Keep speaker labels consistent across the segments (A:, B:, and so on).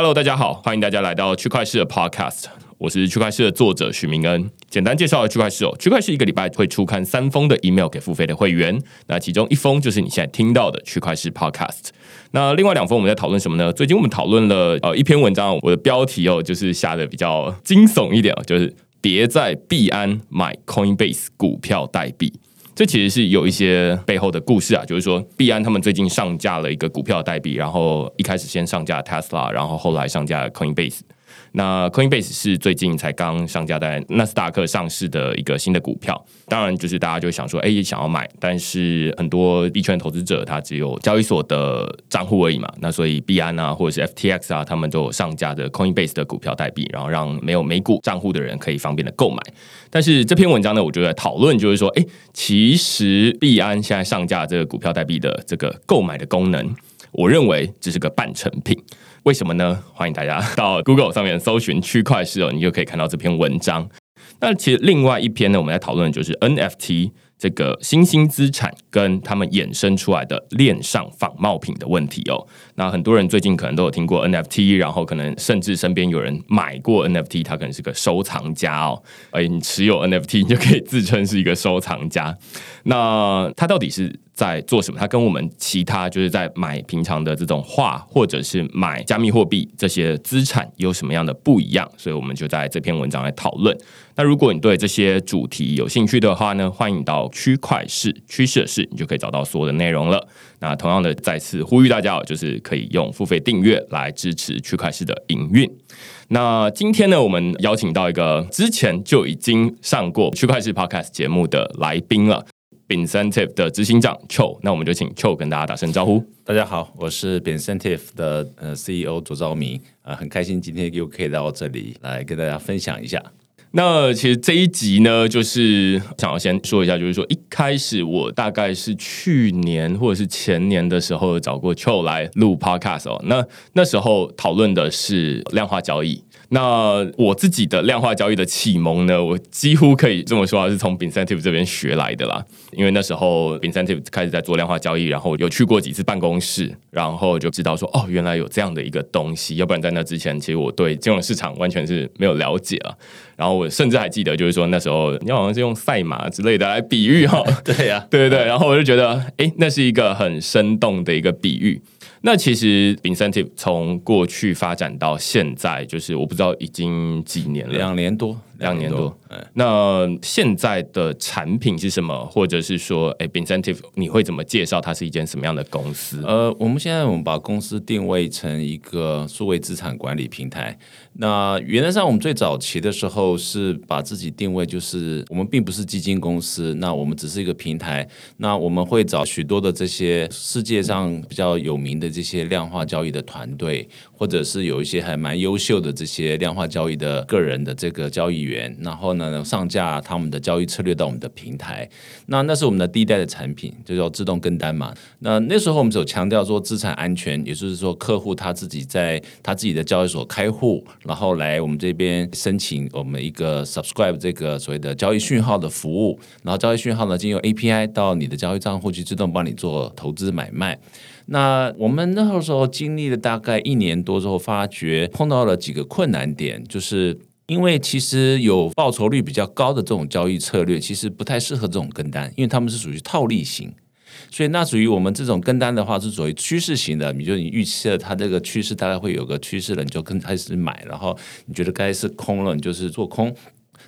A: Hello，大家好，欢迎大家来到区块市的 Podcast。我是区块市的作者许明恩。简单介绍区块市哦，区块市一个礼拜会出刊三封的 email 给付费的会员，那其中一封就是你现在听到的区块市 Podcast。那另外两封我们在讨论什么呢？最近我们讨论了呃一篇文章，我的标题哦就是下的比较惊悚一点哦，就是别在币安买 Coinbase 股票代币。这其实是有一些背后的故事啊，就是说币安他们最近上架了一个股票代币，然后一开始先上架 Tesla，然后后来上架 Coinbase。那 Coinbase 是最近才刚上架在纳斯达克上市的一个新的股票，当然就是大家就想说，哎，也想要买，但是很多币圈投资者他只有交易所的账户而已嘛，那所以币安啊或者是 FTX 啊，他们都有上架的 Coinbase 的股票代币，然后让没有美股账户的人可以方便的购买。但是这篇文章呢，我就在讨论，就是说，哎，其实币安现在上架这个股票代币的这个购买的功能，我认为这是个半成品。为什么呢？欢迎大家 到 Google 上面搜寻区块势哦，你就可以看到这篇文章。那其实另外一篇呢，我们在讨论的就是 NFT。这个新兴资产跟他们衍生出来的链上仿冒品的问题哦，那很多人最近可能都有听过 NFT，然后可能甚至身边有人买过 NFT，他可能是个收藏家哦，哎，你持有 NFT 你就可以自称是一个收藏家。那他到底是在做什么？他跟我们其他就是在买平常的这种画，或者是买加密货币这些资产有什么样的不一样？所以我们就在这篇文章来讨论。那如果你对这些主题有兴趣的话呢，欢迎到区块势趋势的势，你就可以找到所有的内容了。那同样的，再次呼吁大家，就是可以用付费订阅来支持区块势的营运。那今天呢，我们邀请到一个之前就已经上过区块势 Podcast 节目的来宾了，Bincentive 的执行长 Chiu。那我们就请 Chiu 跟大家打声招呼。
B: 大家好，我是 Bincentive 的呃 CEO 左昭明，呃，很开心今天又可以到这里来跟大家分享一下。
A: 那其实这一集呢，就是想要先说一下，就是说一开始我大概是去年或者是前年的时候找过 Chiu 来录 Podcast 哦，那那时候讨论的是量化交易。那我自己的量化交易的启蒙呢，我几乎可以这么说，是从 Bincentive 这边学来的啦。因为那时候 Bincentive 开始在做量化交易，然后有去过几次办公室，然后就知道说，哦，原来有这样的一个东西。要不然在那之前，其实我对金融市场完全是没有了解啊。然后我甚至还记得，就是说那时候你好像是用赛马之类的来比喻哈。
B: 对呀，
A: 对对对。然后我就觉得，哎，那是一个很生动的一个比喻。那其实 Bincentive 从过去发展到现在，就是我不知道已经几年了，
B: 两年多。
A: 两年多，那现在的产品是什么？或者是说，哎，Bincentive 你会怎么介绍它是一间什么样的公司？
B: 呃，我们现在我们把公司定位成一个数位资产管理平台。那原则上，我们最早期的时候是把自己定位就是我们并不是基金公司，那我们只是一个平台。那我们会找许多的这些世界上比较有名的这些量化交易的团队，或者是有一些还蛮优秀的这些量化交易的个人的这个交易员。然后呢，上架他们的交易策略到我们的平台。那那是我们的第一代的产品，就叫自动跟单嘛。那那时候我们有强调说资产安全，也就是说客户他自己在他自己的交易所开户，然后来我们这边申请我们一个 subscribe 这个所谓的交易讯号的服务，然后交易讯号呢，经由 API 到你的交易账户去自动帮你做投资买卖。那我们那时候经历了大概一年多之后，发觉碰到了几个困难点，就是。因为其实有报酬率比较高的这种交易策略，其实不太适合这种跟单，因为他们是属于套利型，所以那属于我们这种跟单的话是属于趋势型的。比如说你预测它这个趋势大概会有个趋势了，你就跟开始买，然后你觉得该是空了，你就是做空。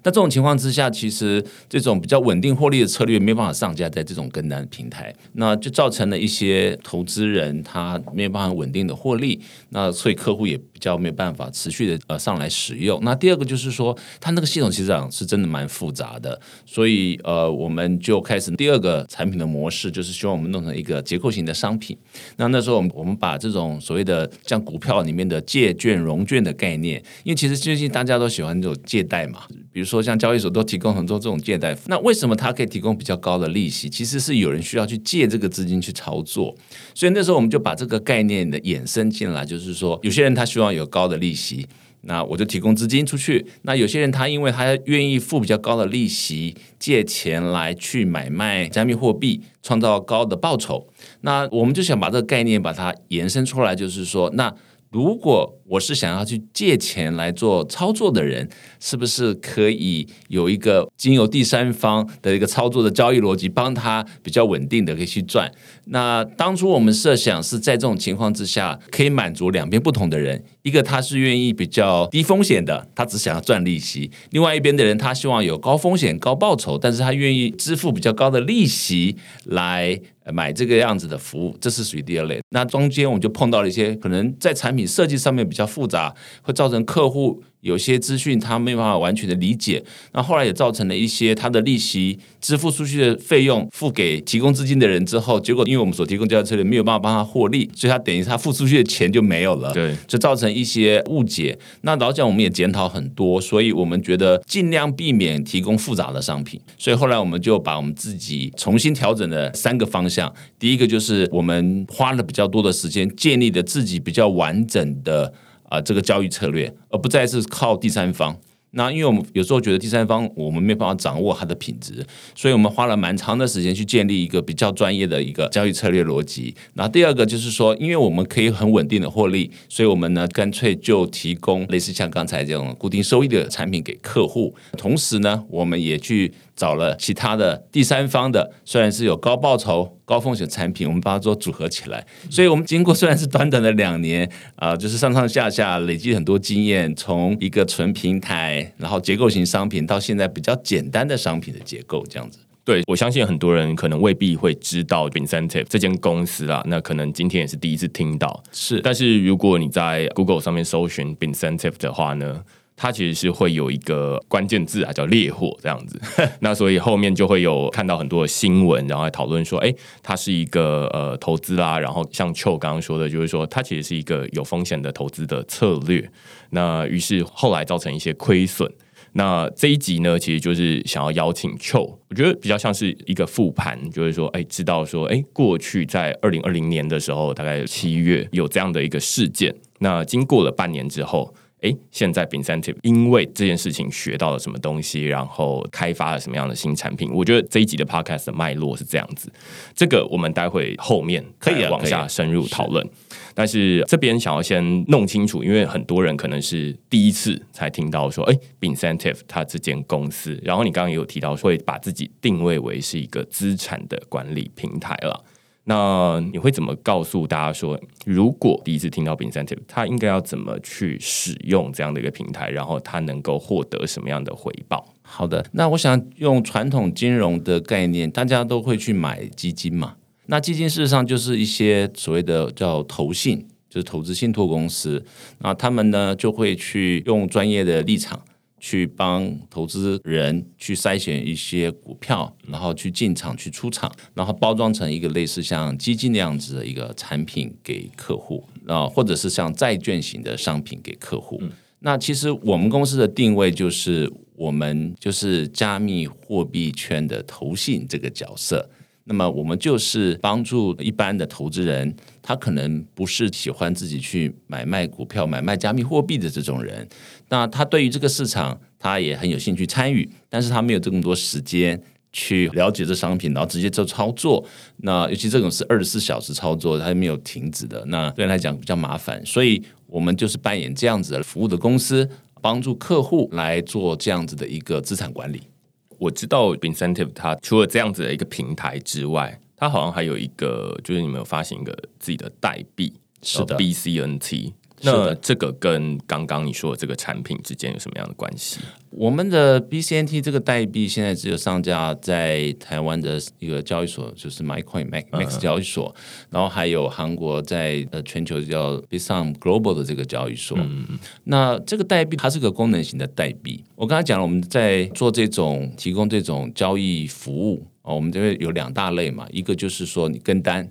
B: 那这种情况之下，其实这种比较稳定获利的策略没办法上架在这种跟单平台，那就造成了一些投资人他没有办法稳定的获利，那所以客户也较没有办法持续的呃上来使用。那第二个就是说，它那个系统其实上是真的蛮复杂的，所以呃我们就开始第二个产品的模式，就是希望我们弄成一个结构型的商品。那那时候我们我们把这种所谓的像股票里面的借券融券的概念，因为其实最近大家都喜欢这种借贷嘛，比如说。说像交易所都提供很多这种借贷，那为什么它可以提供比较高的利息？其实是有人需要去借这个资金去操作，所以那时候我们就把这个概念的衍生进来，就是说有些人他希望有高的利息，那我就提供资金出去；那有些人他因为他愿意付比较高的利息借钱来去买卖加密货币，创造高的报酬，那我们就想把这个概念把它延伸出来，就是说那。如果我是想要去借钱来做操作的人，是不是可以有一个经由第三方的一个操作的交易逻辑，帮他比较稳定的可以去赚？那当初我们设想是在这种情况之下，可以满足两边不同的人，一个他是愿意比较低风险的，他只想要赚利息；另外一边的人，他希望有高风险高报酬，但是他愿意支付比较高的利息来。买这个样子的服务，这是属于第二类。那中间我们就碰到了一些可能在产品设计上面比较复杂，会造成客户。有些资讯他没有办法完全的理解，那后来也造成了一些他的利息支付出去的费用付给提供资金的人之后，结果因为我们所提供交易策略没有办法帮他获利，所以他等于他付出去的钱就没有了，
A: 对，
B: 就造成一些误解。那老蒋我们也检讨很多，所以我们觉得尽量避免提供复杂的商品，所以后来我们就把我们自己重新调整了三个方向。第一个就是我们花了比较多的时间建立的自己比较完整的。啊，这个交易策略，而不再是靠第三方。那因为我们有时候觉得第三方我们没办法掌握它的品质，所以我们花了蛮长的时间去建立一个比较专业的一个交易策略逻辑。那第二个就是说，因为我们可以很稳定的获利，所以我们呢干脆就提供类似像刚才这种固定收益的产品给客户。同时呢，我们也去。找了其他的第三方的，虽然是有高报酬、高风险产品，我们把它做组合起来。所以，我们经过虽然是短短的两年啊、呃，就是上上下下累积很多经验，从一个纯平台，然后结构型商品，到现在比较简单的商品的结构，这样子。
A: 对，我相信很多人可能未必会知道 Bincentive 这间公司啊，那可能今天也是第一次听到。
B: 是，
A: 但是如果你在 Google 上面搜寻 Bincentive 的话呢？它其实是会有一个关键字啊，叫“烈火”这样子。那所以后面就会有看到很多的新闻，然后讨论说，哎，它是一个呃投资啦。然后像邱刚刚说的，就是说它其实是一个有风险的投资的策略。那于是后来造成一些亏损。那这一集呢，其实就是想要邀请邱，我觉得比较像是一个复盘，就是说，哎，知道说，哎，过去在二零二零年的时候，大概七月有这样的一个事件。那经过了半年之后。哎，现在 Bincentive 因为这件事情学到了什么东西，然后开发了什么样的新产品？我觉得这一集的 Podcast 的脉络是这样子。这个我们待会后面可以往下深入讨论。但是这边想要先弄清楚，因为很多人可能是第一次才听到说，哎，Bincentive 它这间公司。然后你刚刚也有提到，会把自己定位为是一个资产的管理平台了。那你会怎么告诉大家说，如果第一次听到 incentive，他应该要怎么去使用这样的一个平台，然后他能够获得什么样的回报？
B: 好的，那我想用传统金融的概念，大家都会去买基金嘛。那基金事实上就是一些所谓的叫投信，就是投资信托公司，那他们呢就会去用专业的立场。去帮投资人去筛选一些股票，然后去进场、去出场，然后包装成一个类似像基金那样子的一个产品给客户，啊，或者是像债券型的商品给客户。嗯。那其实我们公司的定位就是，我们就是加密货币圈的投信这个角色。那么我们就是帮助一般的投资人，他可能不是喜欢自己去买卖股票、买卖加密货币的这种人。那他对于这个市场，他也很有兴趣参与，但是他没有这么多时间去了解这商品，然后直接做操作。那尤其这种是二十四小时操作，他没有停止的，那对他来讲比较麻烦。所以我们就是扮演这样子的服务的公司，帮助客户来做这样子的一个资产管理。
A: 我知道 Bincentive 它除了这样子的一个平台之外，它好像还有一个，就是你们有发行一个自己的代币，
B: 是的
A: ，BCNT。那这个跟刚刚你说的这个产品之间有什么样的关系？
B: 我们的 BCNT 这个代币现在只有上架在台湾的一个交易所，就是 MyCoin Max 交易所，嗯，然后还有韩国在呃全球叫 Bitsum Global 的这个交易所。嗯，那这个代币它是个功能型的代币。我刚才讲了，我们在做这种提供这种交易服务哦，我们这边有两大类嘛，一个就是说你跟单，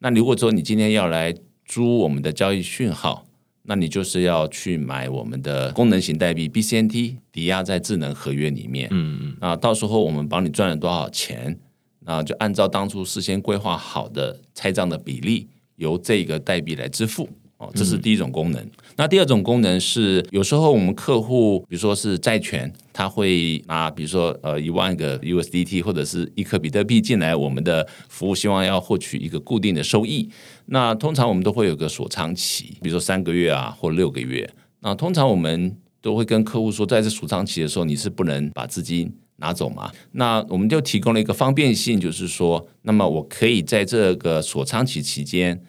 B: 那如果说你今天要来租我们的交易讯号。那你就是要去买我们的功能型代币 BCNT，抵押在智能合约里面。嗯嗯，那到时候我们帮你赚了多少钱，那就按照当初事先规划好的拆账的比例，由这个代币来支付。哦，这是第一种功能。嗯、那第二种功能是，有时候我们客户，比如说是债权，他会拿，比如说呃一万个 USDT 或者是一颗比特币进来我们的服务，希望要获取一个固定的收益。那通常我们都会有个锁仓期，比如说三个月啊或六个月。那通常我们都会跟客户说，在这锁仓期的时候，你是不能把资金拿走嘛。那我们就提供了一个方便性，就是说，那么我可以在这个锁仓期期间。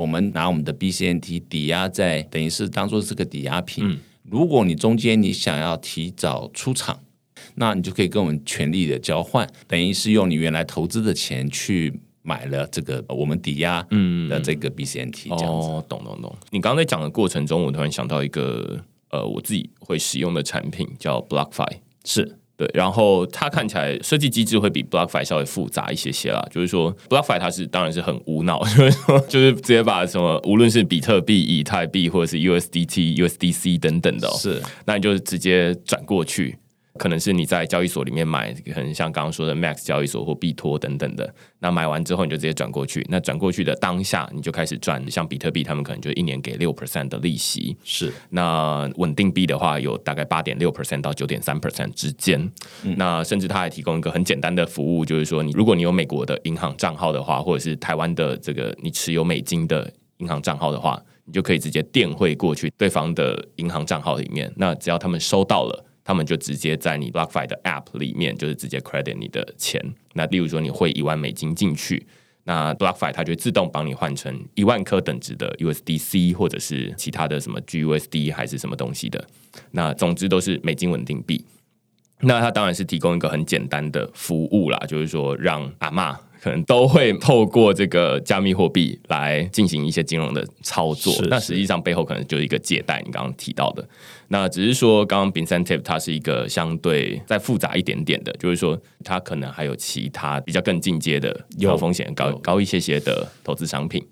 B: 我们拿我们的 BCNT 抵押在，等于是当做这个抵押品。嗯、如果你中间你想要提早出场，那你就可以跟我们权利的交换，等于是用你原来投资的钱去买了这个我们抵押的这个 BCNT。这样子。
A: 哦，懂懂懂。你刚才讲的过程中，我突然想到一个呃，我自己会使用的产品叫 BlockFi，
B: 是。
A: 对，然后它看起来设计机制会比 BlockFi 稍微复杂一些些啦。就是说，BlockFi 它是当然是很无脑，就是说，就是直接把什么无论是比特币、以太币或者是 USDT、USDC 等等的哦，
B: 是，
A: 那你就直接转过去。可能是你在交易所里面买，可能像刚刚说的 Max 交易所或币托等等的。那买完之后，你就直接转过去。那转过去的当下，你就开始赚。像比特币，他们可能就一年给六 percent 的利息。
B: 是。
A: 那稳定币的话，有大概八点六 percent 到九点三 percent 之间。嗯、那甚至他还提供一个很简单的服务，就是说，你如果你有美国的银行账号的话，或者是台湾的这个你持有美金的银行账号的话，你就可以直接电汇过去对方的银行账号里面。那只要他们收到了。他们就直接在你 BlockFi 的 App 里面，就是直接 credit 你的钱。那例如说，你汇一万美金进去，那 BlockFi 它就自动帮你换成一万颗等值的 USDC，或者是其他的什么 GUSD 还是什么东西的。那总之都是美金稳定币。那它当然是提供一个很简单的服务啦，就是说让阿嬷。可能都会透过这个加密货币来进行一些金融的操作，那实际上背后可能就是一个借贷。你刚刚提到的，那只是说刚刚 Bincentive 它是一个相对再复杂一点点的，就是说它可能还有其他比较更进阶的有风险高高一些些的投资商品，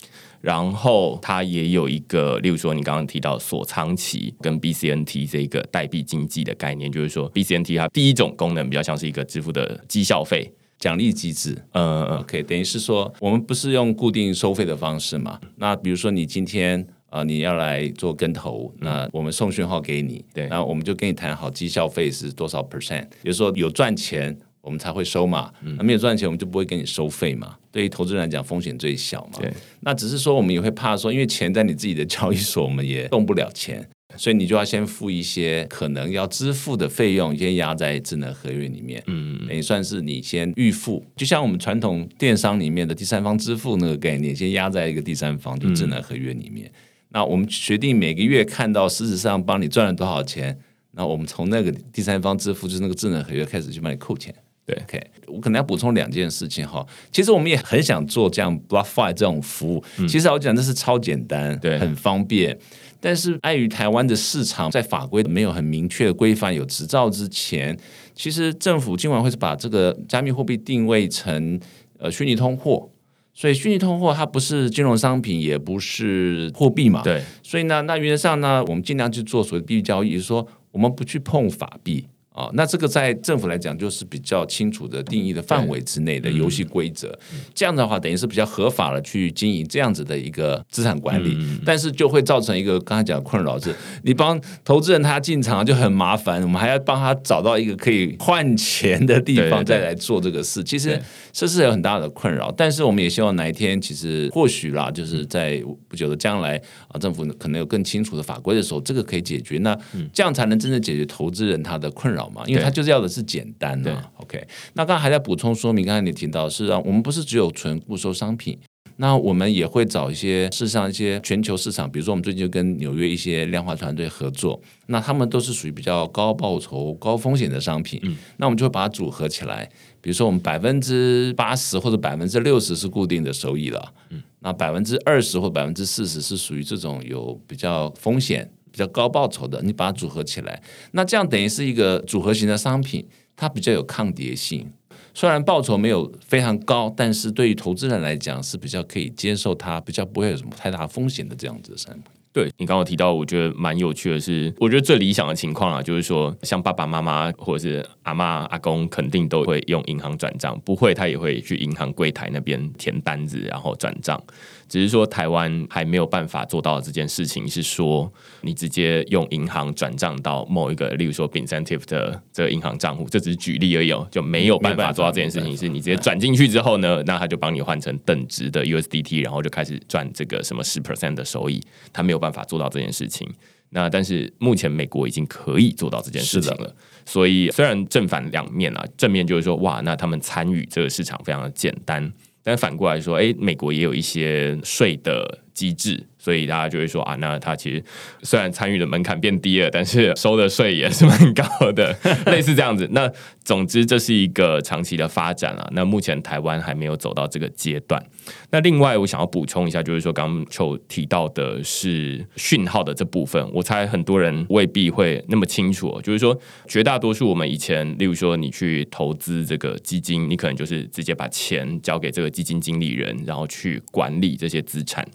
A: 然后它也有一个，例如说你刚刚提到锁仓期跟 BCNT 这个代币经济的概念，就是说 BCNT 它第一种功能比较像是一个支付的绩效费。
B: 奖励机制，嗯嗯，OK，等于是说，我们不是用固定收费的方式嘛？那比如说你今天呃你要来做跟投，那我们送讯号给你，对，那我们就跟你谈好绩效费是多少 percent，比如说有赚钱我们才会收嘛，那没有赚钱我们就不会给你收费嘛。对于投资人来讲，风险最小嘛。对，那只是说我们也会怕说，因为钱在你自己的交易所，我们也动不了钱。所以你就要先付一些可能要支付的费用，先压在智能合约里面，嗯，等于算是你先预付，就像我们传统电商里面的第三方支付那个概念，先压在一个第三方就智能合约里面。嗯、那我们决定每个月看到事实上帮你赚了多少钱，那我们从那个第三方支付，就是那个智能合约开始去帮你扣钱。对，OK，我可能要补充两件事情哈。其实我们也很想做这样 BlockFi 这种服务，嗯、其实我讲这是超简单，对，很方便。但是碍于台湾的市场在法规没有很明确的规范，有执照之前，其实政府今晚会是把这个加密货币定位成呃虚拟通货，所以虚拟通货它不是金融商品，也不是货币嘛。对，所以呢，那原则上呢，我们尽量去做所谓的币交易，就是说我们不去碰法币。哦，那这个在政府来讲就是比较清楚的定义的范围之内的游戏规则，嗯、这样的话等于是比较合法的去经营这样子的一个资产管理，嗯、但是就会造成一个刚才讲的困扰是，你帮投资人他进场就很麻烦，我们还要帮他找到一个可以换钱的地方再来做这个事，其实这是有很大的困扰，但是我们也希望哪一天其实或许啦，就是在不久的将来啊，政府可能有更清楚的法规的时候，这个可以解决，那这样才能真正解决投资人他的困扰。因为他就是要的是简单的。OK，那刚才还在补充说明，刚才你提到是啊，我们不是只有纯固收商品，那我们也会找一些事实上一些全球市场，比如说我们最近就跟纽约一些量化团队合作，那他们都是属于比较高报酬、高风险的商品，嗯，那我们就会把它组合起来，比如说我们百分之八十或者百分之六十是固定的收益了，嗯，那百分之二十或百分之四十是属于这种有比较风险。比较高报酬的，你把它组合起来，那这样等于是一个组合型的商品，它比较有抗跌性。虽然报酬没有非常高，但是对于投资人来讲是比较可以接受，它比较不会有什么太大风险的这样子的商品。
A: 对，你刚刚提到，我觉得蛮有趣的是，我觉得最理想的情况啊，就是说像爸爸妈妈或者是阿妈阿公，肯定都会用银行转账，不会他也会去银行柜台那边填单子，然后转账。只是说台湾还没有办法做到这件事情，是说你直接用银行转账到某一个，例如说 Bincentive 的这个银行账户，这只是举例而已，就没有办法做到这件事情。是你直接转进去之后呢，那他就帮你换成等值的 USDT，然后就开始赚这个什么十 percent 的收益，他没有办法做到这件事情。那但是目前美国已经可以做到这件事情了，所以虽然正反两面啊，正面就是说哇，那他们参与这个市场非常的简单。但反过来说，哎，美国也有一些税的机制。所以大家就会说啊，那他其实虽然参与的门槛变低了，但是收的税也是蛮高的，类似这样子。那总之这是一个长期的发展啊。那目前台湾还没有走到这个阶段。那另外我想要补充一下，就是说刚刚就提到的是讯号的这部分，我猜很多人未必会那么清楚。就是说绝大多数我们以前，例如说你去投资这个基金，你可能就是直接把钱交给这个基金经理人，然后去管理这些资产。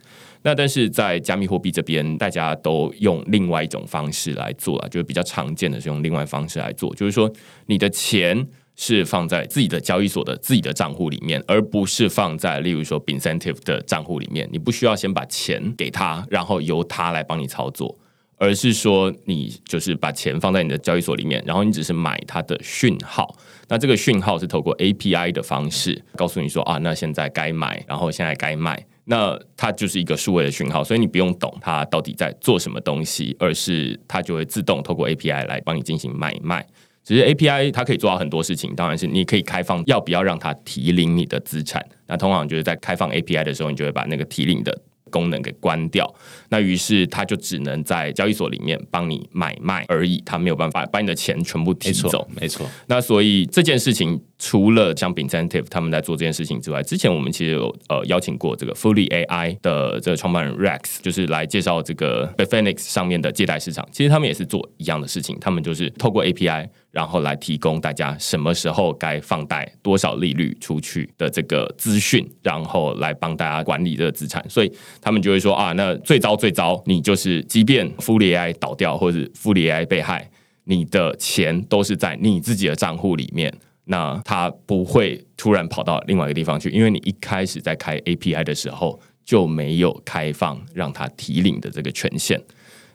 A: 那但是在加密货币这边，大家都用另外一种方式来做啊，就是比较常见的是用另外方式来做，就是说你的钱是放在自己的交易所的自己的账户里面，而不是放在例如说 Bincentive 的账户里面。你不需要先把钱给他，然后由他来帮你操作，而是说你就是把钱放在你的交易所里面，然后你只是买它的讯号。那这个讯号是透过 API 的方式告诉你说啊，那现在该买，然后现在该卖。那它就是一个数位的讯号，所以你不用懂它到底在做什么东西，而是它就会自动透过 API 来帮你进行买卖。只是 API 它可以做到很多事情，当然是你可以开放要不要让它提领你的资产。那通常就是在开放 API 的时候，你就会把那个提领的功能给关掉，那于是他就只能在交易所里面帮你买卖而已，他没有办法把你的钱全部提走。
B: 没错，
A: 那所以这件事情除了像 Bincentive 他们在做这件事情之外，之前我们其实有呃邀请过这个 Fully AI 的这个创办人 Rex，就是来介绍这个 Bitfinex 上面的借贷市场。其实他们也是做一样的事情，他们就是透过 API。然后来提供大家什么时候该放贷多少利率出去的这个资讯，然后来帮大家管理这个资产。所以他们就会说啊，那最糟最糟，你就是即便 Fully AI 倒掉或者 Fully AI 被害，你的钱都是在你自己的账户里面，那他不会突然跑到另外一个地方去，因为你一开始在开 API 的时候就没有开放让它提领的这个权限。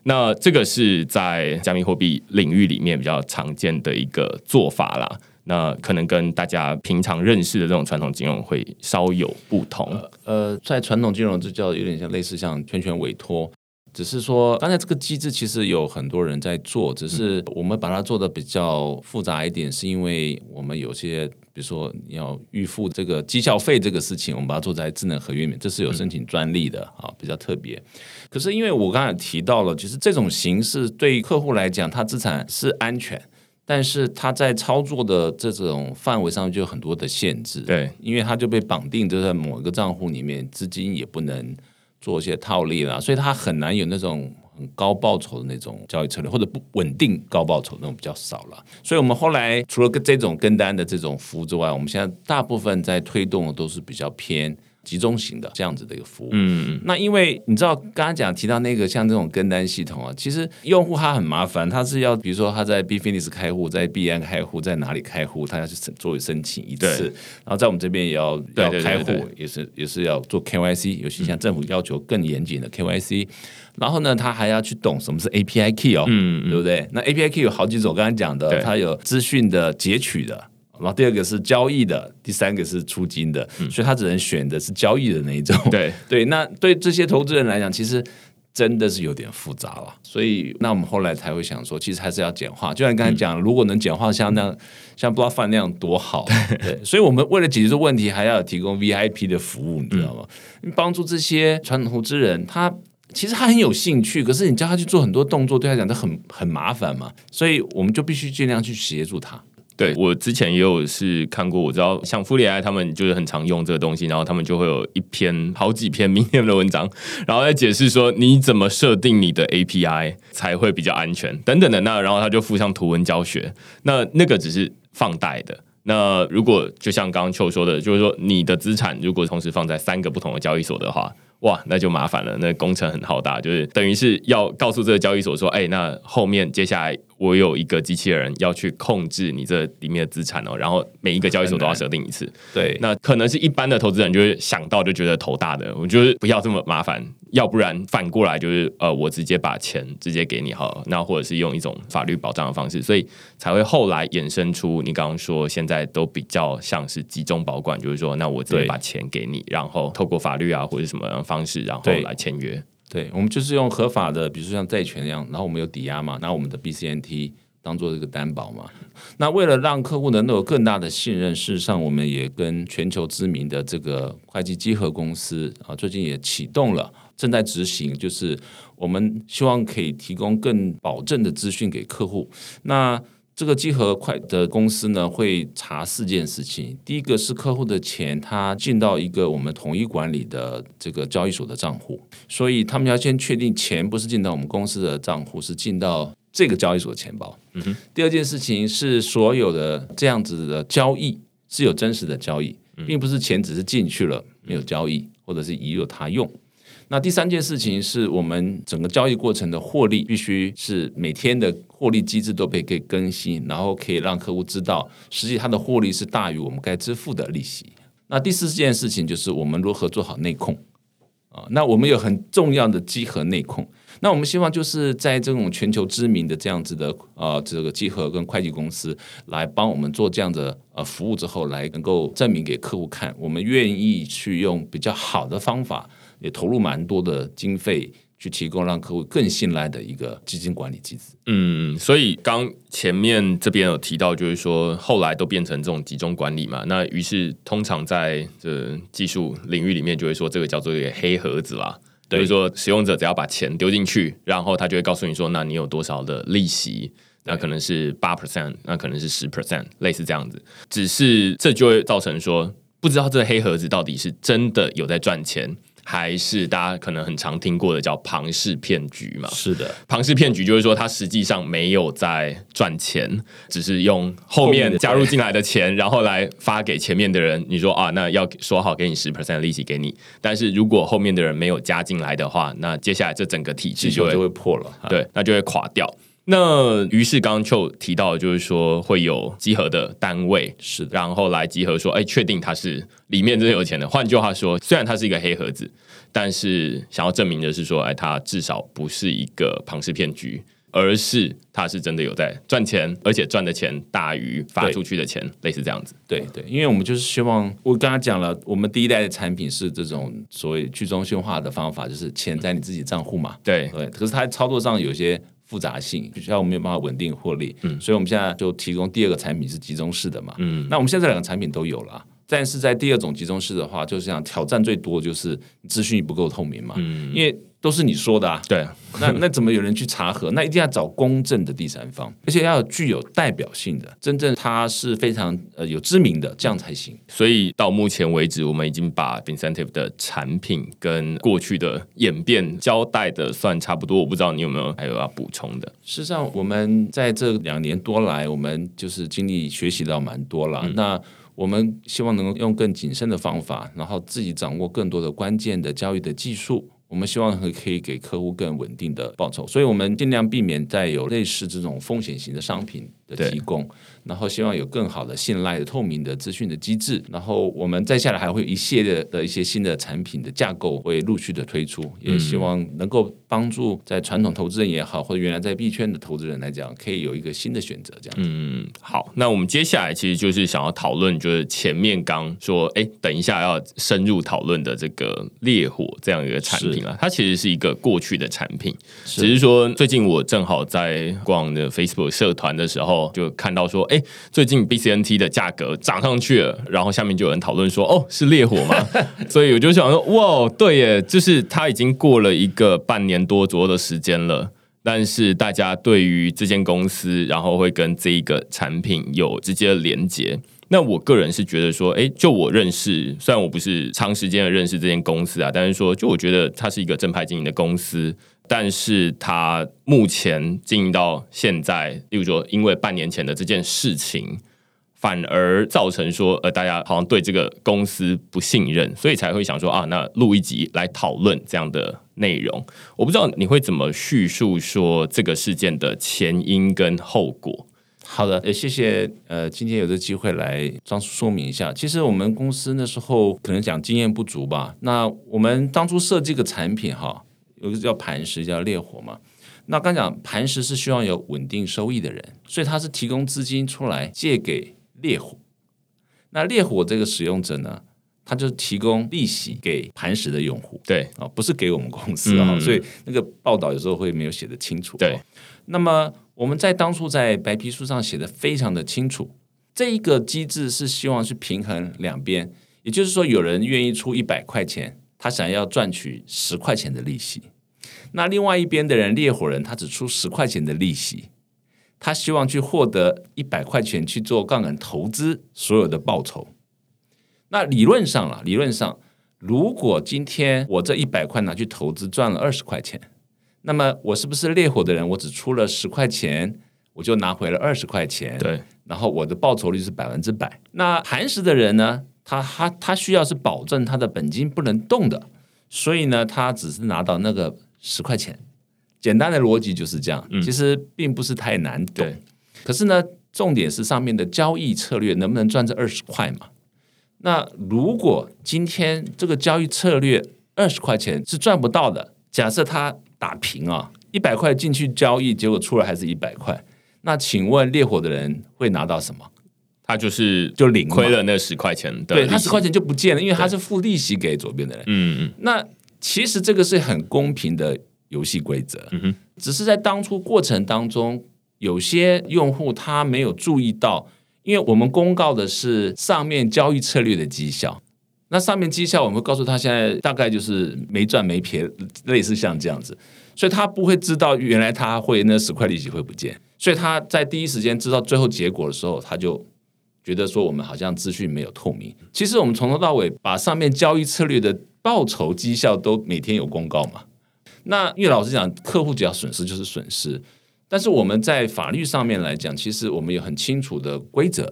A: 那这个是在加密货币领域里面比较常见的一个做法啦。那可能跟大家平常认识的这种传统金融会稍有不同。呃，
B: 在传统金融这叫有点像类似像全权委托，只是说刚才这个机制其实有很多人在做，只是我们把它做的比较复杂一点，是因为我们有些。比如说你要预付这个绩效费这个事情，我们把它做在智能合约里面，这是有申请专利的啊，比较特别。可是因为我刚才提到了，其实这种形式对于客户来讲，他资产是安全，但是他在操作的这种范围上就有很多的限制。对，因为他就被绑定就在某一个账户里面，资金也不能做一些套利啦，所以他很难有那种。很高报酬的那种交易策略，或者不稳定高报酬那种比较少了，所以我们后来除了跟这种跟单的这种服务之外，我们现在大部分在推动的都是比较偏集中型的这样子的一个服务。嗯，那因为你知道刚刚讲提到那个像这种跟单系统啊，其实用户他很麻烦，他是要比如说他在 Bitfinex 开户，在 BN 开户，在哪里开户，他要去作为申请一次，然后在我们这边也要要开户，也是也是要做 KYC，尤其像政府要求更严谨的 KYC。嗯然后呢，他还要去懂什么是 API key 哦，嗯，嗯，对不对？那 API key 有好几种，我刚才讲的，它有资讯的截取的，然后第二个是交易的，第三个是出金的，嗯、所以他只能选的是交易的那一种。对 对，那对这些投资人来讲，其实真的是有点复杂了。所以，那我们后来才会想说，其实还是要简化。就像刚才讲，嗯、如果能简化像那样，像 BlockFi 那样多好。对，所以我们为了解决这问题，还要提供 VIP 的服务，你知道吗？嗯、帮助这些传统投资人，他。其实他很有兴趣，可是你叫他去做很多动作，对他讲他很很麻烦嘛，所以我们就必须尽量去协助他。
A: 对，我之前也有是看过，我知道像 Fully AI 他们就是很常用这个东西，然后他们就会有一篇好几篇明天的文章，然后来解释说你怎么设定你的 API 才会比较安全等等的。那然后他就附上图文教学，那那个只是放贷的。那如果就像刚刚邱说的，就是说你的资产如果同时放在三个不同的交易所的话。哇，那就麻烦了，那工程很浩大，就是等于是要告诉这个交易所说，哎，那后面接下来我有一个机器人要去控制你这里面的资产哦，然后每一个交易所都要设定一次。
B: 对，
A: 那可能是一般的投资人就会想到就觉得头大的，我觉得不要这么麻烦，要不然反过来就是呃，我直接把钱直接给你好，那或者是用一种法律保障的方式，所以才会后来衍生出你刚刚说现在都比较像是集中保管，就是说那我直接把钱给你，然后透过法律啊或者什么样方式，然后来签
B: 约。对，我们就是用合法的，比如说像债权一样，然后我们有抵押嘛，拿我们的 BCNT 当做这个担保嘛。那为了让客户能够有更大的信任，事实上我们也跟全球知名的这个会计稽核公司啊，最近也启动了，正在执行，就是我们希望可以提供更保证的资讯给客户。那这个集合快的公司呢，会查四件事情。第一个是客户的钱，他进到一个我们统一管理的这个交易所的账户，所以他们要先确定钱不是进到我们公司的账户，是进到这个交易所的钱包。嗯哼。第二件事情是所有的这样子的交易是有真实的交易，并不是钱只是进去了没有交易，或者是已有他用。那第三件事情是我们整个交易过程的获利必须是每天的获利机制都被可以更新，然后可以让客户知道，实际他的获利是大于我们该支付的利息。那第四件事情就是我们如何做好内控啊？那我们有很重要的稽核内控。那我们希望就是在这种全球知名的这样子的呃这个稽核跟会计公司来帮我们做这样的呃服务之后，来能够证明给客户看，我们愿意去用比较好的方法。也投入蛮多的经费去提供让客户更信赖的一个基金管理机制。
A: 嗯，所以刚前面这边有提到，就是说后来都变成这种集中管理嘛。那于是通常在这技术领域里面，就会说这个叫做一个黑盒子啦。对，就是说使用者只要把钱丢进去，然后他就会告诉你说，那你有多少的利息？那可能是八 percent，那可能是十 percent，类似这样子。只是这就会造成说，不知道这个黑盒子到底是真的有在赚钱。还是大家可能很常听过的叫庞氏骗局嘛？
B: 是的，
A: 庞氏骗局就是说，他实际上没有在赚钱，只是用后面加入进来的钱，然后来发给前面的人。你说啊，那要说好给你十 percent 利息给你，但是如果后面的人没有加进来的话，那接下来这整个体制就会
B: 就会破了，
A: 对，那就会垮掉。那于是刚刚就提到，就是说会有集合的单位
B: 是的，
A: 然后来集合说，哎，确定它是里面真的有钱的。换句话说，虽然它是一个黑盒子，但是想要证明的是说，哎，它至少不是一个庞氏骗局，而是它是真的有在赚钱，而且赚的钱大于发出去的钱，类似这样子。
B: 对对，因为我们就是希望，我刚刚讲了，我们第一代的产品是这种所谓去中心化的方法，就是钱在你自己账户嘛。
A: 对
B: 对，可是它操作上有些。复杂性，就像我们没有办法稳定获利，嗯，所以我们现在就提供第二个产品是集中式的嘛，嗯，那我们现在这两个产品都有了，但是在第二种集中式的话，就是想挑战最多就是资讯不够透明嘛，嗯，因为。都是你说的啊，
A: 对，
B: 那 那怎么有人去查核？那一定要找公正的第三方，而且要具有代表性的，真正他是非常呃有知名的，这样才行。
A: 所以到目前为止，我们已经把 Fincentive 的产品跟过去的演变交代的算差不多。我不知道你有没有还有要补充的？
B: 事实上，我们在这两年多来，我们就是经历学习到蛮多了。嗯、那我们希望能够用更谨慎的方法，然后自己掌握更多的关键的交易的技术。我们希望可以给客户更稳定的报酬，所以我们尽量避免再有类似这种风险型的商品的提供，然后希望有更好的信赖的透明的资讯的机制，然后我们再下来还会有一系列的一些新的产品的架构会陆续的推出，也希望能够帮助在传统投资人也好，或者原来在币圈的投资人来讲，可以有一个新的选择。这样，
A: 嗯，好，那我们接下来其实就是想要讨论，就是前面刚说，哎，等一下要深入讨论的这个烈火这样一个产品啊，它其实是一个过去的产品，只是说最近我正好在逛的 Facebook 社团的时候。就看到说，哎，最近 BCNT 的价格涨上去了，然后下面就有人讨论说，哦，是烈火吗？所以我就想说，哇，对耶，就是它已经过了一个半年多左右的时间了，但是大家对于这间公司，然后会跟这一个产品有直接的连接。那我个人是觉得说，哎，就我认识，虽然我不是长时间的认识这间公司啊，但是说，就我觉得它是一个正派经营的公司。但是他目前经营到现在，例如说，因为半年前的这件事情反而造成说，呃，大家好像对这个公司不信任，所以才会想说啊，那录一集来讨论这样的内容。我不知道你会怎么叙述说这个事件的前因跟后果。
B: 好的，也谢谢。呃，今天有这机会来张叔说明一下。其实我们公司那时候可能讲经验不足吧。那我们当初设计个产品哈，有个叫磐石，叫烈火嘛。那刚讲磐石是希望有稳定收益的人，所以他是提供资金出来借给。烈火，那烈火这个使用者呢，他就提供利息给磐石的用户，
A: 对啊，
B: 不是给我们公司啊，嗯、所以那个报道有时候会没有写的清楚。
A: 对，
B: 那么我们在当初在白皮书上写的非常的清楚，这一个机制是希望去平衡两边，也就是说，有人愿意出一百块钱，他想要赚取十块钱的利息，那另外一边的人，烈火人，他只出十块钱的利息。他希望去获得一百块钱去做杠杆投资所有的报酬。那理论上啊，理论上，如果今天我这一百块拿去投资赚了二十块钱，那么我是不是烈火的人？我只出了十块钱，我就拿回了二十块钱。
A: 对，
B: 然后我的报酬率是百分之百。那磐石的人呢？他他他需要是保证他的本金不能动的，所以呢，他只是拿到那个十块钱。简单的逻辑就是这样，嗯、其实并不是太难懂。对可是呢，重点是上面的交易策略能不能赚这二十块嘛？那如果今天这个交易策略二十块钱是赚不到的，假设他打平啊，一百块进去交易，结果出来还是一百块，那请问烈火的人会拿到什么？
A: 他就是就零亏了那十块钱，
B: 对他十块钱就不见了，因为他是付利息给左边的人。嗯嗯，那其实这个是很公平的。游戏规则，嗯哼，只是在当初过程当中，有些用户他没有注意到，因为我们公告的是上面交易策略的绩效，那上面绩效我们会告诉他现在大概就是没赚没赔，类似像这样子，所以他不会知道原来他会那十块利息会不见，所以他在第一时间知道最后结果的时候，他就觉得说我们好像资讯没有透明。其实我们从头到尾把上面交易策略的报酬绩效都每天有公告嘛。那因为老实讲，客户只要损失就是损失，但是我们在法律上面来讲，其实我们有很清楚的规则，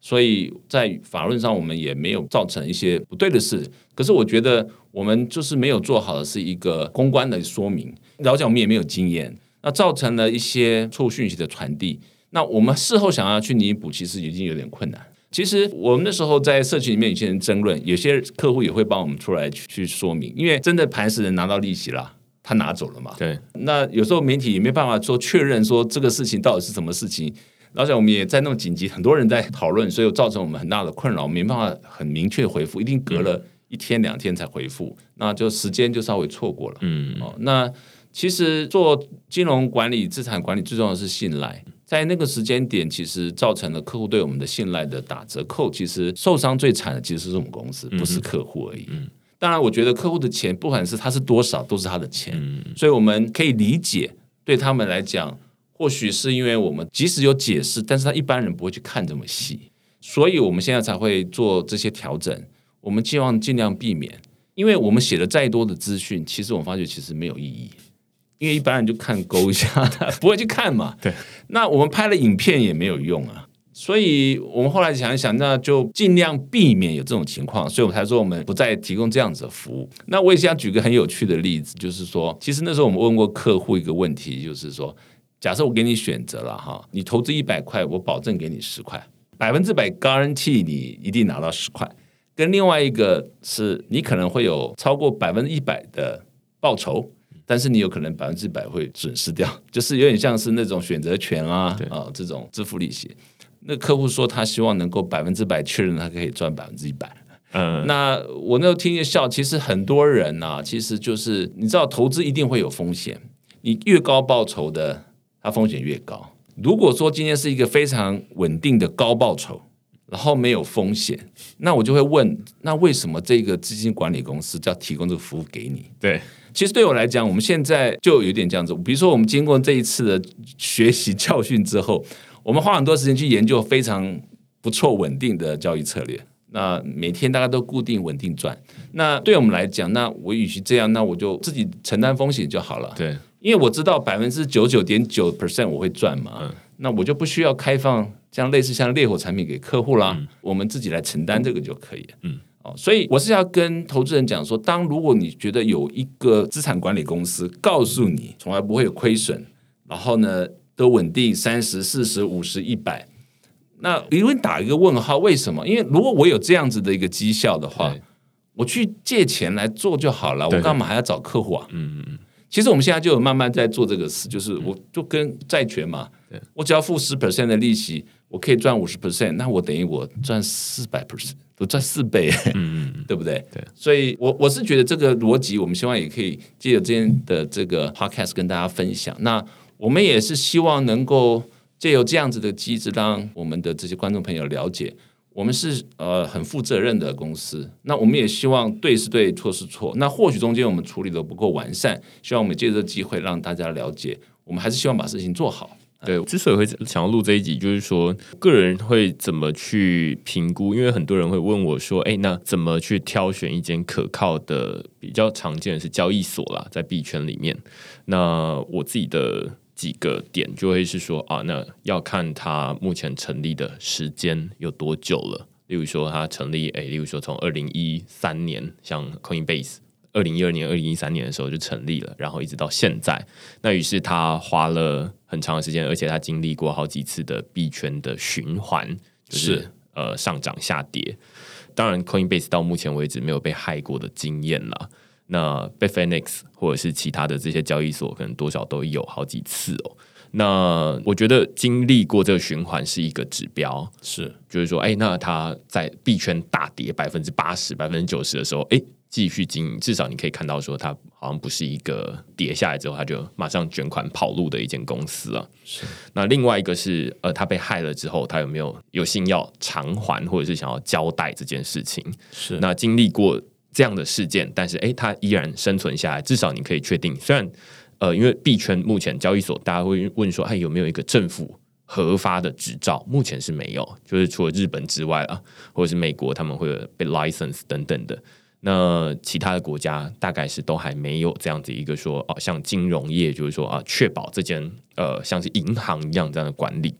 B: 所以在法论上我们也没有造成一些不对的事。可是我觉得我们就是没有做好的是一个公关的说明，老讲我们也没有经验，那造成了一些错误讯息的传递。那我们事后想要去弥补，其实已经有点困难。其实我们那时候在社群里面有些人争论，有些客户也会帮我们出来去去说明，因为真的磐石人拿到利息了。他拿走了嘛？
A: 对。
B: 那有时候媒体也没办法说确认说这个事情到底是什么事情，而且我们也在那么紧急，很多人在讨论，所以造成我们很大的困扰，没办法很明确回复，一定隔了一天两天才回复，那就时间就稍微错过了。嗯。哦，那其实做金融管理、资产管理最重要的是信赖，在那个时间点，其实造成了客户对我们的信赖的打折扣，其实受伤最惨的其实是我们公司，不是客户而已。嗯。当然，我觉得客户的钱，不管是他是多少，都是他的钱，嗯、所以我们可以理解，对他们来讲，或许是因为我们即使有解释，但是他一般人不会去看这么细，所以我们现在才会做这些调整。我们希望尽量避免，因为我们写了再多的资讯，其实我们发觉其实没有意义，因为一般人就看勾一下，他 不会去看嘛。对，那我们拍了影片也没有用啊。所以我们后来想一想，那就尽量避免有这种情况，所以我们才说我们不再提供这样子的服务。那我也想举个很有趣的例子，就是说，其实那时候我们问过客户一个问题，就是说，假设我给你选择了哈，你投资一百块，我保证给你十块，百分之百 guarantee 你一定拿到十块，跟另外一个是你可能会有超过百分之一百的报酬，但是你有可能百分之百会损失掉，就是有点像是那种选择权啊对啊这种支付利息。那客户说他希望能够百分之百确认他可以赚百分之一百。嗯，那我那时候听见笑。其实很多人呐、啊，其实就是你知道，投资一定会有风险。你越高报酬的，它风险越高。如果说今天是一个非常稳定的高报酬，然后没有风险，那我就会问：那为什么这个基金管理公司就要提供这个服务给你？
A: 对，
B: 其实对我来讲，我们现在就有点这样子。比如说，我们经过这一次的学习教训之后。我们花很多时间去研究非常不错稳定的交易策略，那每天大家都固定稳定赚。那对我们来讲，那我与其这样，那我就自己承担风险就好了。
A: 对，因
B: 为我知道百分之九十九点九 percent 我会赚嘛，嗯、那我就不需要开放像类似像烈火产品给客户啦，嗯、我们自己来承担这个就可以。嗯，哦，所以我是要跟投资人讲说，当如果你觉得有一个资产管理公司告诉你从来不会有亏损，然后呢都稳定三十四十五十一百，那你会打一个问号，为什么？因为如果我有这样子的一个绩效的话，我去借钱来做就好了，我干嘛还要找客户啊？嗯嗯嗯。其实我们现在就有慢慢在做这个事，就是我就跟债权嘛，我只要付十 percent 的利息，我可以赚五十 percent，那我等于我赚四百 percent，我赚四倍，嗯嗯，对不对？对，所以我我是觉得这个逻辑，我们希望也可以借由今天的这个 podcast 跟大家分享。那我们也是希望能够借由这样子的机制，让我们的这些观众朋友了解。我们是呃很负责任的公司，那我们也希望对是对，错是错。那或许中间我们处理的不够完善，希望我们借这个机会让大家了解，我们还是希望把事情做好。
A: 对，之所以会想要录这一集，就是说个人会怎么去评估，因为很多人会问我说：“哎，那怎么去挑选一间可靠的？比较常见的是交易所啦，在币圈里面。”那我自己的。几个点就会是说啊，那要看它目前成立的时间有多久了。例如说，它成立，诶，例如说从二零一三年，像 Coinbase，二零一二年、二零一三年的时候就成立了，然后一直到现在。那于是他花了很长的时间，而且它经历过好几次的币圈的循环，就是，是呃上涨下跌。当然，Coinbase 到目前为止没有被害过的经验了。那 Bitfinex 或者是其他的这些交易所，可能多少都有好几次哦。那我觉得经历过这个循环是一个指标，
B: 是
A: 就是说，哎，那它在币圈大跌百分之八十、百分之九十的时候，哎，继续经营，至少你可以看到说，它好像不是一个跌下来之后，他就马上卷款跑路的一间公司啊。
B: 是。
A: 那另外一个是，呃，他被害了之后，他有没有有心要偿还，或者是想要交代这件事情？
B: 是。
A: 那经历过。这样的事件，但是诶，他依然生存下来。至少你可以确定，虽然呃，因为币圈目前交易所，大家会问说，哎，有没有一个政府核发的执照？目前是没有，就是除了日本之外啊，或者是美国，他们会有被 license 等等的。那其他的国家大概是都还没有这样子一个说，哦，像金融业，就是说啊，确保这间呃，像是银行一样这样的管理。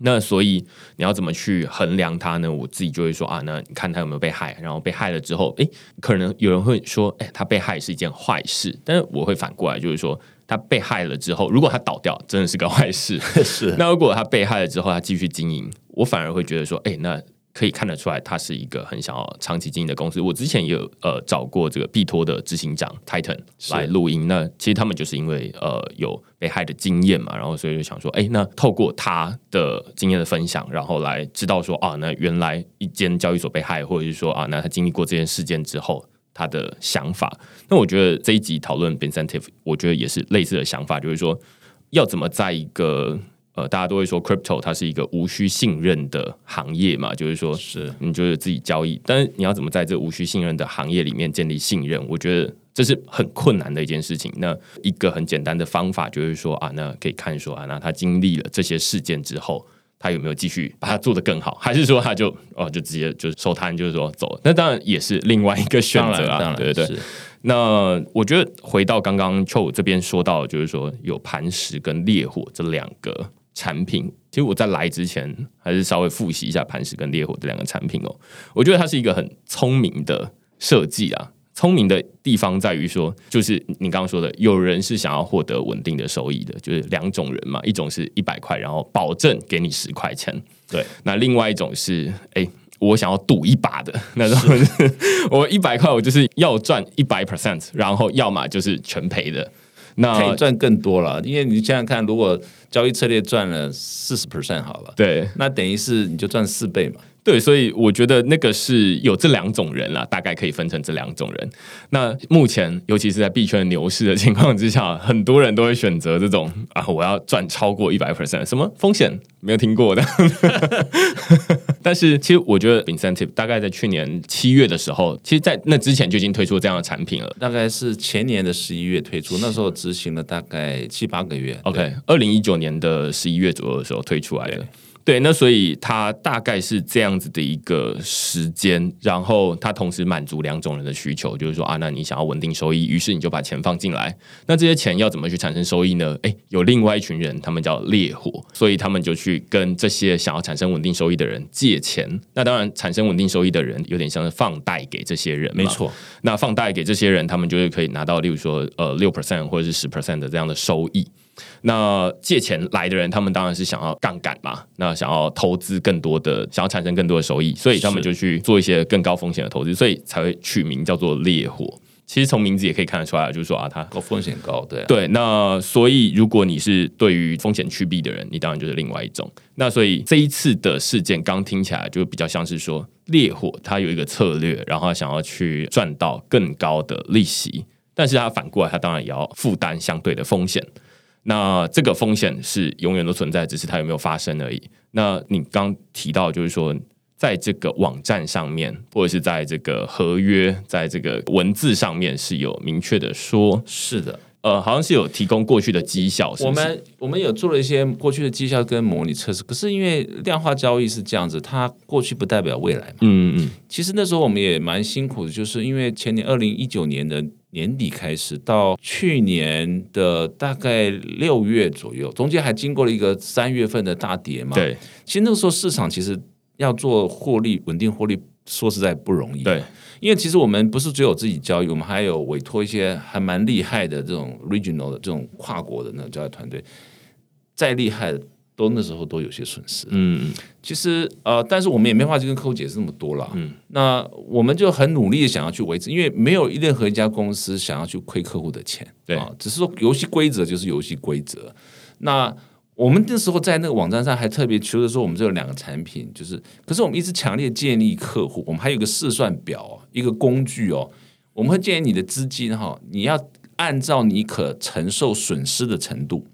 A: 那所以你要怎么去衡量它呢？我自己就会说啊，那你看它有没有被害，然后被害了之后，诶，可能有人会说，诶，它被害是一件坏事，但是我会反过来就是说，它被害了之后，如果它倒掉，真的是个坏事。
B: 是。
A: 那如果它被害了之后，它继续经营，我反而会觉得说，诶，那。可以看得出来，他是一个很想要长期经营的公司。我之前也有呃找过这个币托的执行长 Titan 来录音。那其实他们就是因为呃有被害的经验嘛，然后所以就想说，哎，那透过他的经验的分享，然后来知道说啊，那原来一间交易所被害，或者是说啊，那他经历过这件事件之后，他的想法。那我觉得这一集讨论 Bincentive，我觉得也是类似的想法，就是说要怎么在一个。呃，大家都会说 crypto 它是一个无需信任的行业嘛，就是说，是你就是自己交易，但是你要怎么在这无需信任的行业里面建立信任？我觉得这是很困难的一件事情。那一个很简单的方法就是说啊，那可以看说啊，那他经历了这些事件之后，他有没有继续把它做得更好，还是说他就哦就直接就收摊，就是说走？那当然也是另外一个选择啊，对对对。那我觉得回到刚刚 Cho 这边说到，就是说有磐石跟烈火这两个。产品，其实我在来之前还是稍微复习一下磐石跟烈火这两个产品哦。我觉得它是一个很聪明的设计啊。聪明的地方在于说，就是你刚刚说的，有人是想要获得稳定的收益的，就是两种人嘛。一种是一百块，然后保证给你十块钱，对。那另外一种是，哎，我想要赌一把的那种，我一百块，我就是要赚一百 percent，然后要么就是全赔的。那
B: 可以赚更多了，因为你想想看，如果交易策略赚了四十 percent 好了，
A: 对，
B: 那等于是你就赚四倍嘛。
A: 对，所以我觉得那个是有这两种人啦，大概可以分成这两种人。那目前，尤其是在币圈牛市的情况之下，很多人都会选择这种啊，我要赚超过一百 percent，什么风险没有听过的。但是，其实我觉得 Bincentive 大概在去年七月的时候，其实，在那之前就已经推出这样的产品了。
B: 大概是前年的十一月推出，那时候执行了大概七八个月。
A: OK，二零一九年的十一月左右的时候推出来的。对，那所以它大概是这样子的一个时间，然后它同时满足两种人的需求，就是说啊，那你想要稳定收益，于是你就把钱放进来。那这些钱要怎么去产生收益呢？诶，有另外一群人，他们叫烈火，所以他们就去跟这些想要产生稳定收益的人借钱。那当然，产生稳定收益的人有点像是放贷给这些人，
B: 没错。
A: 那放贷给这些人，他们就是可以拿到，例如说呃六 percent 或者是十 percent 的这样的收益。那借钱来的人，他们当然是想要杠杆嘛，那想要投资更多的，想要产生更多的收益，所以他们就去做一些更高风险的投资，所以才会取名叫做烈火。其实从名字也可以看得出来，就是说啊，它
B: 高风险高，对、啊、
A: 对。那所以如果你是对于风险趋避的人，你当然就是另外一种。那所以这一次的事件刚听起来就比较像是说烈火，它有一个策略，然后想要去赚到更高的利息，但是它反过来，它当然也要负担相对的风险。那这个风险是永远都存在，只是它有没有发生而已。那你刚提到，就是说，在这个网站上面，或者是在这个合约，在这个文字上面是有明确的说，
B: 是的，
A: 呃，好像是有提供过去的绩效是是？
B: 我们我们有做了一些过去的绩效跟模拟测试，可是因为量化交易是这样子，它过去不代表未来嘛。嗯嗯。其实那时候我们也蛮辛苦的，就是因为前年二零一九年的。年底开始到去年的大概六月左右，中间还经过了一个三月份的大跌嘛。
A: 对，
B: 其实那个时候市场其实要做获利稳定获利，说实在不容易。
A: 对，
B: 因为其实我们不是只有自己交易，我们还有委托一些还蛮厉害的这种 regional 的这种跨国的那种交易团队，再厉害的。都那时候都有些损失，嗯，其实呃，但是我们也没法去跟客户解释那么多了，嗯，那我们就很努力的想要去维持，因为没有任何一家公司想要去亏客户的钱，对啊，只是说游戏规则就是游戏规则。那我们那时候在那个网站上还特别求着说，我们这有两个产品，就是，可是我们一直强烈建议客户，我们还有一个试算表，一个工具哦，我们会建议你的资金哈，你要按照你可承受损失的程度，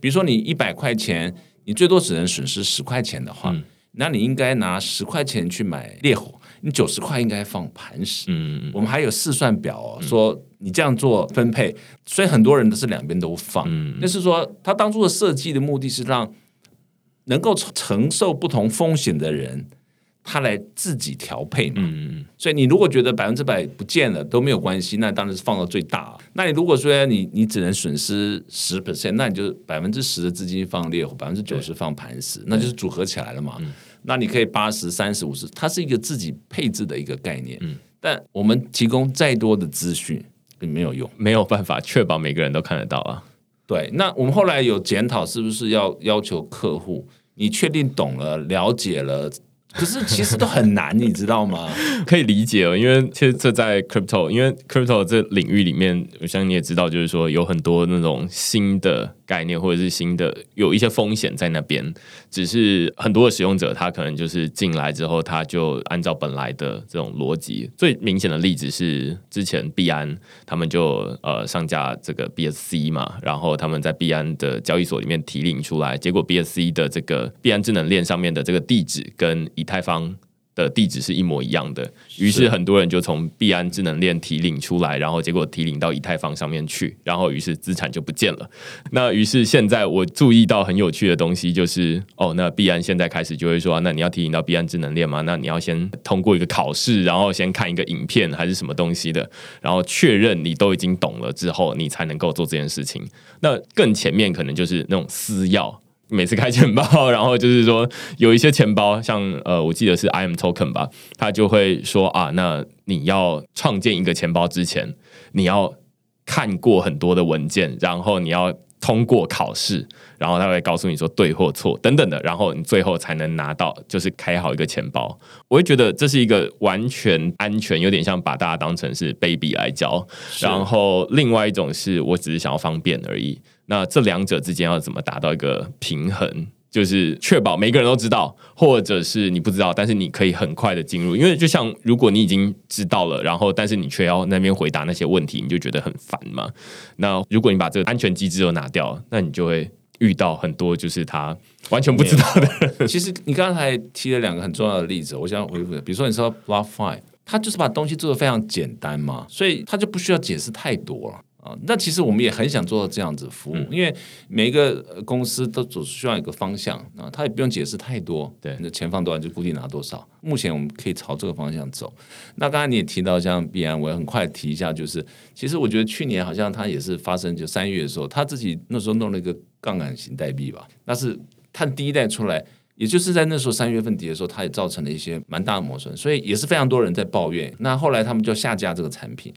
B: 比如说你一百块钱。你最多只能损失十块钱的话，嗯、那你应该拿十块钱去买烈火，你九十块应该放磐石。嗯，我们还有试算表哦，嗯、说你这样做分配，所以很多人都是两边都放。嗯，那是说他当初的设计的目的是让能够承受不同风险的人。他来自己调配嘛，嗯、所以你如果觉得百分之百不见了都没有关系，那当然是放到最大。那你如果说你你只能损失十 percent，那你就百分之十的资金放烈火，百分之九十放磐石，那就是组合起来了嘛。嗯、那你可以八十、三十、五十，它是一个自己配置的一个概念。嗯、但我们提供再多的资讯也没有用，
A: 没有办法确保每个人都看得到啊。
B: 对，那我们后来有检讨，是不是要要求客户，你确定懂了、了解了？可是其实都很难，你知道吗？
A: 可以理解哦，因为其实这在 crypto，因为 crypto 这领域里面，我相信你也知道，就是说有很多那种新的。概念或者是新的有一些风险在那边，只是很多的使用者他可能就是进来之后，他就按照本来的这种逻辑。最明显的例子是之前币安他们就呃上架这个 BSC 嘛，然后他们在币安的交易所里面提领出来，结果 BSC 的这个币安智能链上面的这个地址跟以太坊的地址是一模一样的，于是很多人就从币安智能链提领出来，然后结果提领到以太坊上面去，然后于是资产就不见了。那于是现在我注意到很有趣的东西，就是哦，那币安现在开始就会说，那你要提领到币安智能链吗？那你要先通过一个考试，然后先看一个影片还是什么东西的，然后确认你都已经懂了之后，你才能够做这件事情。那更前面可能就是那种私钥。每次开钱包，然后就是说有一些钱包，像呃，我记得是 IM Token 吧，他就会说啊，那你要创建一个钱包之前，你要看过很多的文件，然后你要通过考试，然后他会告诉你说对或错等等的，然后你最后才能拿到，就是开好一个钱包。我会觉得这是一个完全安全，有点像把大家当成是 baby 来教。然后另外一种是我只是想要方便而已。那这两者之间要怎么达到一个平衡？就是确保每个人都知道，或者是你不知道，但是你可以很快的进入。因为就像如果你已经知道了，然后但是你却要那边回答那些问题，你就觉得很烦嘛。那如果你把这个安全机制都拿掉，那你就会遇到很多就是他完全不知道的。
B: 其实你刚才提了两个很重要的例子，我想回复。比如说你说 BlockFi，他就是把东西做得非常简单嘛，所以他就不需要解释太多了。啊，那其实我们也很想做到这样子服务，嗯、因为每一个公司都总需要一个方向啊，他也不用解释太多，
A: 对，
B: 那钱放多少就固定拿多少。目前我们可以朝这个方向走。那刚才你也提到像币安，我也很快提一下，就是其实我觉得去年好像他也是发生，就三月的时候，他自己那时候弄了一个杠杆型代币吧，那是他第一代出来。也就是在那时候三月份底的时候，它也造成了一些蛮大的磨损，所以也是非常多人在抱怨。那后来他们就下架这个产品，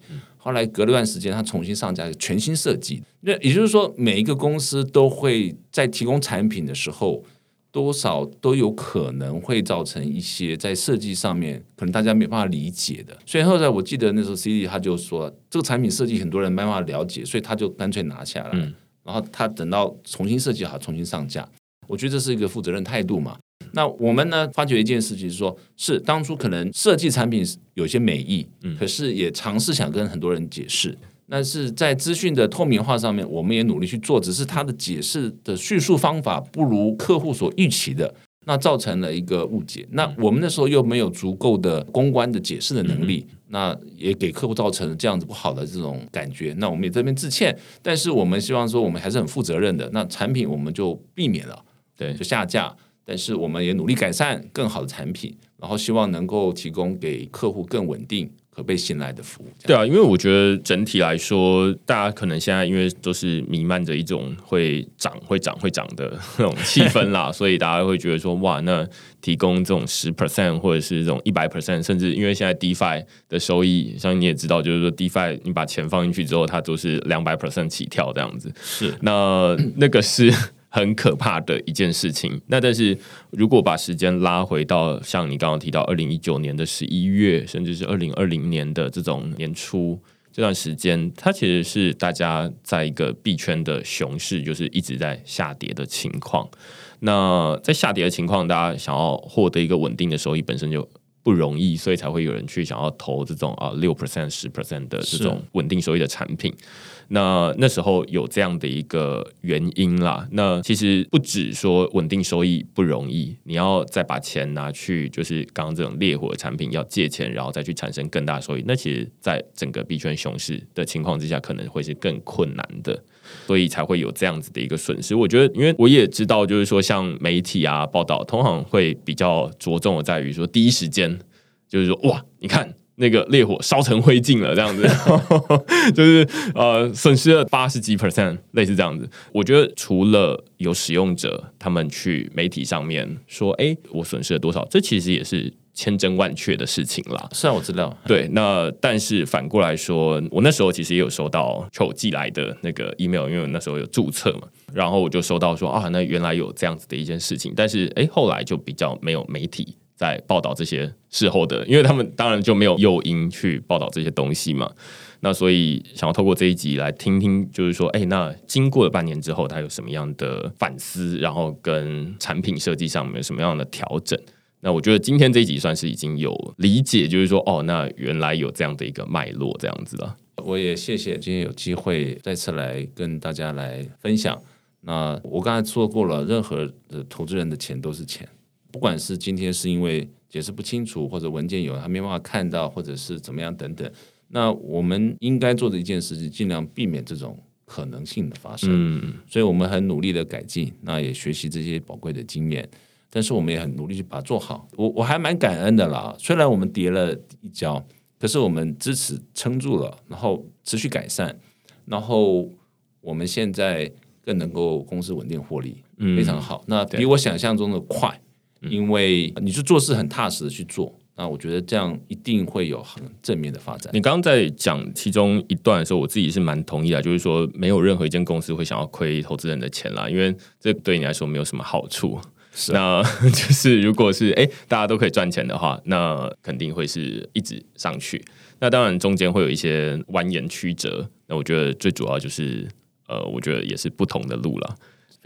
B: 后来隔了段时间，他重新上架全新设计。那也就是说，每一个公司都会在提供产品的时候，多少都有可能会造成一些在设计上面可能大家没办法理解的。所以后来我记得那时候 CD 他就说，这个产品设计很多人没办法了解，所以他就干脆拿下来，然后他等到重新设计好，重新上架。我觉得这是一个负责任态度嘛。那我们呢，发觉一件事情是说，是当初可能设计产品有些美意，嗯，可是也尝试想跟很多人解释。但是在资讯的透明化上面，我们也努力去做，只是它的解释的叙述方法不如客户所预期的，那造成了一个误解。那我们那时候又没有足够的公关的解释的能力，那也给客户造成了这样子不好的这种感觉。那我们也这边致歉，但是我们希望说，我们还是很负责任的。那产品我们就避免了。对，就下架，但是我们也努力改善更好的产品，然后希望能够提供给客户更稳定、可被信赖的服务。
A: 对啊，因为我觉得整体来说，大家可能现在因为都是弥漫着一种会涨、会涨、会涨的 那种气氛啦，所以大家会觉得说，哇，那提供这种十 percent 或者是这种一百 percent，甚至因为现在 DeFi 的收益，像你也知道，就是说 DeFi 你把钱放进去之后，它都是两百 percent 起跳这样子。
B: 是，
A: 那那个是。很可怕的一件事情。那但是如果把时间拉回到像你刚刚提到二零一九年的十一月，甚至是二零二零年的这种年初这段时间，它其实是大家在一个币圈的熊市，就是一直在下跌的情况。那在下跌的情况，大家想要获得一个稳定的收益，本身就不容易，所以才会有人去想要投这种啊六 percent、十 percent 的这种稳定收益的产品。那那时候有这样的一个原因啦。那其实不止说稳定收益不容易，你要再把钱拿去，就是刚刚这种烈火的产品要借钱，然后再去产生更大收益。那其实，在整个币圈熊市的情况之下，可能会是更困难的，所以才会有这样子的一个损失。我觉得，因为我也知道，就是说，像媒体啊报道，通常会比较着重的在于说，第一时间就是说，哇，你看。那个烈火烧成灰烬了，这样子，就是呃损失了八十几 percent，类似这样子。我觉得除了有使用者他们去媒体上面说，哎、欸，我损失了多少，这其实也是千真万确的事情啦。
B: 是啊，我知道。
A: 对，那但是反过来说，我那时候其实也有收到求寄来的那个 email，因为我那时候有注册嘛，然后我就收到说啊，那原来有这样子的一件事情，但是哎、欸，后来就比较没有媒体。在报道这些事后的，因为他们当然就没有诱因去报道这些东西嘛。那所以想要透过这一集来听听，就是说，哎，那经过了半年之后，他有什么样的反思，然后跟产品设计上面有什么样的调整？那我觉得今天这一集算是已经有理解，就是说，哦，那原来有这样的一个脉络，这样子了。
B: 我也谢谢今天有机会再次来跟大家来分享。那我刚才说过了，任何的投资人的钱都是钱。不管是今天是因为解释不清楚，或者文件有他没办法看到，或者是怎么样等等，那我们应该做的一件事是尽量避免这种可能性的发生。嗯，所以我们很努力的改进，那也学习这些宝贵的经验，但是我们也很努力去把它做好。我我还蛮感恩的啦，虽然我们跌了一跤，可是我们支持撑住了，然后持续改善，然后我们现在更能够公司稳定获利，嗯，非常好。那比我想象中的快。因为你是做事很踏实的去做，那我觉得这样一定会有很正面的发展。
A: 你刚刚在讲其中一段的时候，我自己是蛮同意的，就是说没有任何一间公司会想要亏投资人的钱啦，因为这对你来说没有什么好处。是啊，那 就是如果是哎大家都可以赚钱的话，那肯定会是一直上去。那当然中间会有一些蜿蜒曲折，那我觉得最主要就是呃，我觉得也是不同的路了。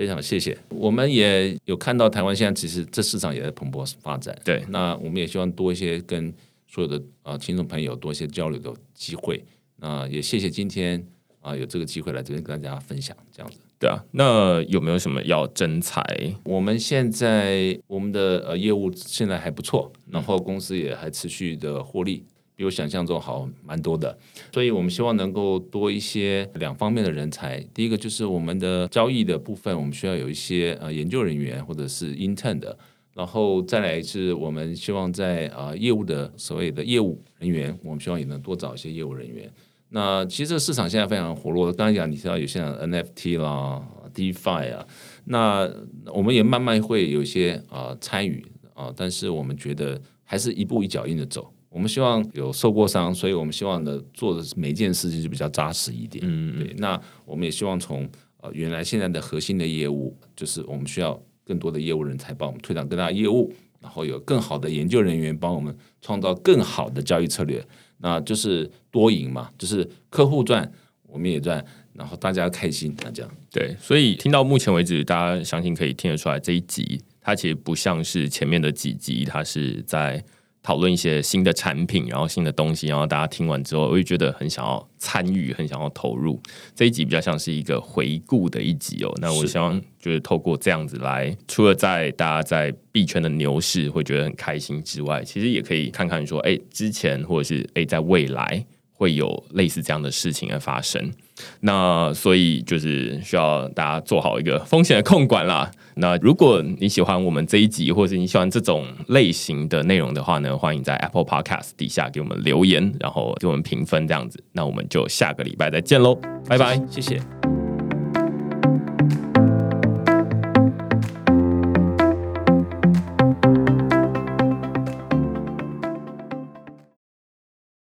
B: 非常谢谢，我们也有看到台湾现在其实这市场也在蓬勃发展。
A: 对，
B: 那我们也希望多一些跟所有的啊听众朋友多一些交流的机会。那也谢谢今天啊有这个机会来这边跟大家分享这样子。
A: 对啊，那有没有什么要征才？
B: 我们现在我们的呃业务现在还不错，然后公司也还持续的获利。比我想象中好蛮多的。所以我们希望能够多一些两方面的人才。第一个就是我们的交易的部分，我们需要有一些呃研究人员或者是 intern 的。然后再来是我们希望在啊、呃、业务的所谓的业务人员，我们希望也能多找一些业务人员。那其实这个市场现在非常活络。刚才讲你知道有些 NFT 啦、DeFi 啊，那我们也慢慢会有一些啊、呃、参与啊、呃，但是我们觉得还是一步一脚印的走。我们希望有受过伤，所以我们希望呢做的每一件事情就比较扎实一点。嗯，对。那我们也希望从呃原来现在的核心的业务，就是我们需要更多的业务人才帮我们推展更大的业务，然后有更好的研究人员帮我们创造更好的交易策略。那就是多赢嘛，就是客户赚，我们也赚，然后大家开心，那这样。
A: 对，所以听到目前为止，大家相信可以听得出来，这一集它其实不像是前面的几集，它是在。讨论一些新的产品，然后新的东西，然后大家听完之后，我会觉得很想要参与，很想要投入。这一集比较像是一个回顾的一集哦。那我希望就是透过这样子来，除了在大家在币圈的牛市会觉得很开心之外，其实也可以看看说，哎，之前或者是哎，在未来。会有类似这样的事情而发生，那所以就是需要大家做好一个风险的控管啦。那如果你喜欢我们这一集，或是你喜欢这种类型的内容的话呢，欢迎在 Apple Podcast 底下给我们留言，然后给我们评分这样子。那我们就下个礼拜再见喽，拜拜，
B: 谢谢。